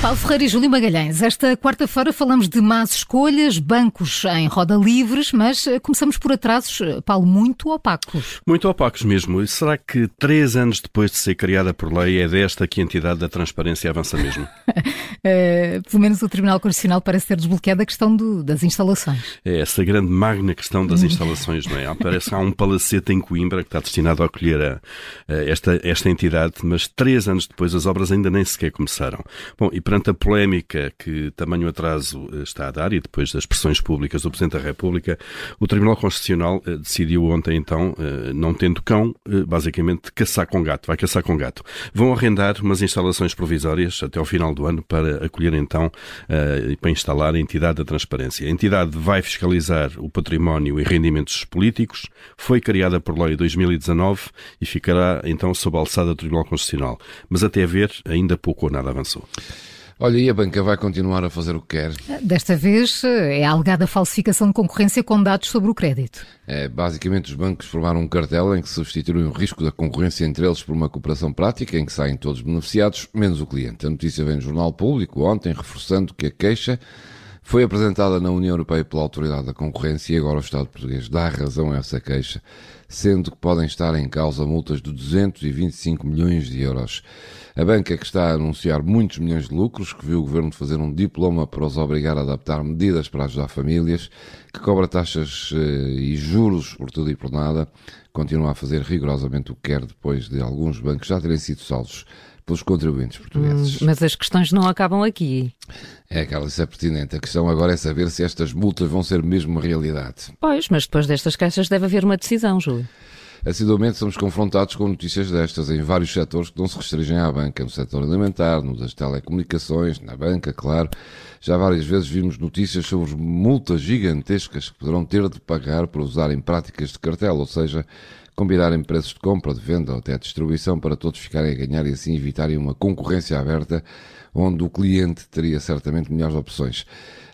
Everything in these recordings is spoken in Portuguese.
Paulo Ferreira e Júlio Magalhães, esta quarta-feira falamos de más escolhas, bancos em roda livres, mas eh, começamos por atrasos, eh, Paulo, muito opacos. Muito opacos mesmo. E será que três anos depois de ser criada por lei é desta que a entidade da transparência avança mesmo? uh, pelo menos o Tribunal Constitucional parece ter desbloqueado a questão do, das instalações. É essa grande magna questão das instalações, não é? Parece que há um palacete em Coimbra que está destinado a acolher a, a esta, esta entidade, mas três anos depois as obras ainda nem sequer começaram. Bom, e perante a polémica que tamanho atraso eh, está a dar e depois das pressões públicas do Presidente da República, o Tribunal Constitucional eh, decidiu ontem, então, eh, não tendo cão, basicamente caçar com gato, vai caçar com gato. Vão arrendar umas instalações provisórias até ao final do ano para acolher, então, e para instalar a entidade da transparência. A entidade vai fiscalizar o património e rendimentos políticos, foi criada por lei em 2019 e ficará, então, sob a alçada do Tribunal Constitucional. Mas até ver, ainda pouco ou nada avançou. Olha, e a banca vai continuar a fazer o que quer? Desta vez é a alegada falsificação de concorrência com dados sobre o crédito. É, basicamente, os bancos formaram um cartel em que substituem o risco da concorrência entre eles por uma cooperação prática em que saem todos beneficiados, menos o cliente. A notícia vem no Jornal Público ontem, reforçando que a queixa foi apresentada na União Europeia pela Autoridade da Concorrência e agora o Estado português dá razão a essa queixa, sendo que podem estar em causa multas de 225 milhões de euros. A banca que está a anunciar muitos milhões de lucros, que viu o governo fazer um diploma para os obrigar a adaptar medidas para ajudar famílias, que cobra taxas eh, e juros por tudo e por nada, continua a fazer rigorosamente o que quer depois de alguns bancos já terem sido salvos pelos contribuintes portugueses. Hum, mas as questões não acabam aqui. É, Carla, isso é pertinente. A questão agora é saber se estas multas vão ser mesmo uma realidade. Pois, mas depois destas caixas deve haver uma decisão, Júlio. Assiduamente somos confrontados com notícias destas em vários setores que não se restringem à banca, no setor alimentar, no das telecomunicações, na banca, claro. Já várias vezes vimos notícias sobre multas gigantescas que poderão ter de pagar por usarem práticas de cartel, ou seja, combinarem preços de compra, de venda ou até distribuição para todos ficarem a ganhar e assim evitarem uma concorrência aberta onde o cliente teria certamente melhores opções.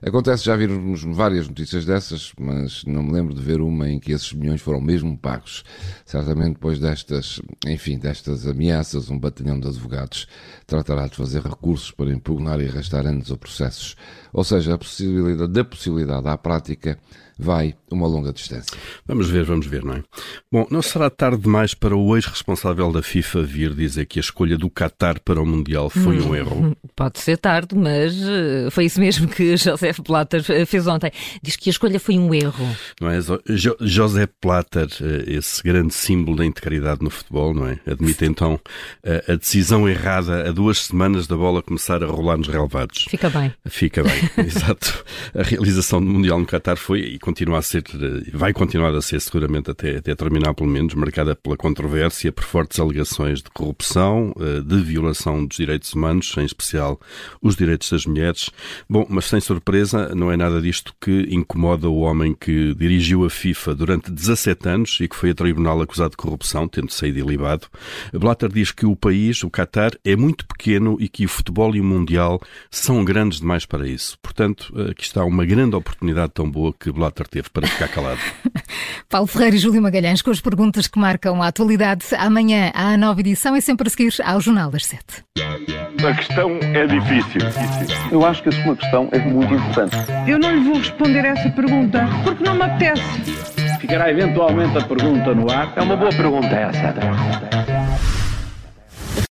Acontece, já vimos várias notícias dessas, mas não me lembro de ver uma em que esses milhões foram mesmo pagos. Certamente depois destas, enfim, destas ameaças, um batalhão de advogados tratará de fazer recursos para impugnar e arrastar anos ou processos. Ou seja, a possibilidade da possibilidade à prática vai uma longa distância. Vamos ver, vamos ver, não é? Bom, não será tarde demais para o ex-responsável da FIFA vir dizer que a escolha do Qatar para o Mundial foi um erro? Pode ser tarde, mas eh, foi isso mesmo que José Platter fez ontem. Diz que a escolha foi um erro. Não é? Jo José Platter, eh, esse grande símbolo da integridade no futebol, não é? Admite então a decisão errada a duas semanas da bola começar a rolar nos relevados. Fica bem. Fica bem, exato. A realização do Mundial no Qatar foi, continua a ser, vai continuar a ser seguramente até, até terminar pelo menos, marcada pela controvérsia, por fortes alegações de corrupção, eh, de violação dos direitos humanos, em especial os direitos das mulheres. Bom, mas sem surpresa, não é nada disto que incomoda o homem que dirigiu a FIFA durante 17 anos e que foi a tribunal acusado de corrupção, tendo saído ilibado. Blatter diz que o país, o Qatar, é muito pequeno e que o futebol e o Mundial são grandes demais para isso. Portanto, aqui está uma grande oportunidade tão boa que Blatter teve para ficar calado. Paulo Ferreira e Júlio Magalhães com as perguntas que marcam a atualidade. Amanhã há a nova edição e sempre a seguir ao Jornal das Sete. A questão é difícil. Eu acho que a sua questão é muito importante. Eu não lhe vou responder essa pergunta porque não me apetece. Ficará eventualmente a pergunta no ar. É uma boa pergunta essa.